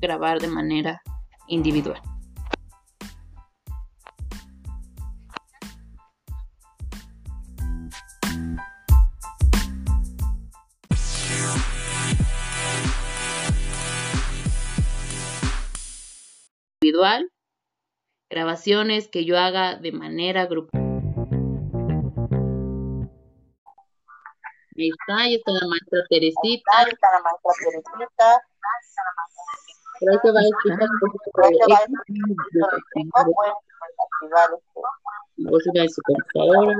grabar de manera individual. Individual, grabaciones que yo haga de manera grupal. Ahí está, ahí está la maestra Teresita. Ahí está la maestra Teresita. Creo que va a explicar un poquito de música de su computadora.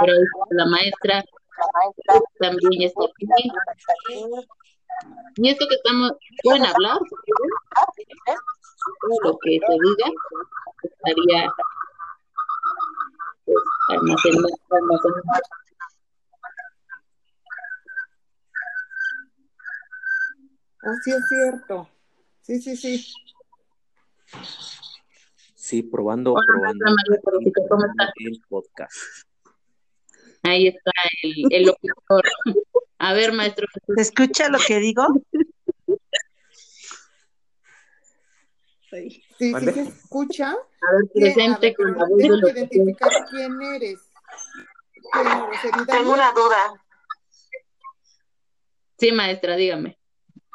Pero ahí la maestra también está aquí. Y esto que estamos, pueden hablar, todo lo que se diga estaría pues, almacenado, almacenado Oh, sí es cierto. Sí, sí, sí. Sí, probando, Hola, probando María ¿cómo estás? el podcast. Ahí está el, el locutor. A ver, maestro Jesús. ¿Se escucha lo que digo? Sí, sí se escucha. A ver, presente con la voz que identificar quién eres. Tengo una duda. Sí, maestra, dígame.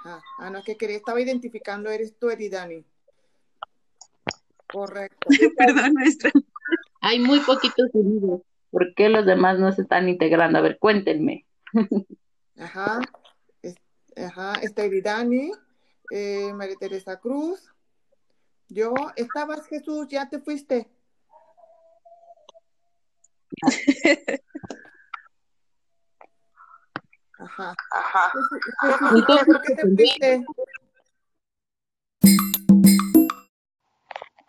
Ah, ah, no, que quería, estaba identificando, eres tú, Eridani. Correcto. Perdón, maestra. Hay muy poquitos unidos. ¿Por qué los demás no se están integrando? A ver, cuéntenme. Ajá. Es- ajá, está Eridani, eh, María Teresa Cruz. Yo, estabas Jesús, ya te fuiste. Ajá. Ajá. Jesús, ¿por qué te fuiste?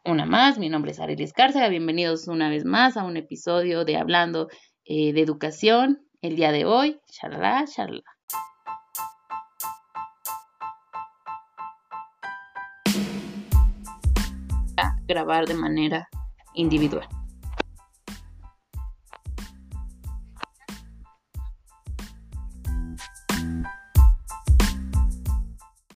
Una más, mi nombre es Ariel Escárcega. Bienvenidos una vez más a un episodio de Hablando eh, de Educación. El día de hoy, charla, charla. Grabar de manera individual.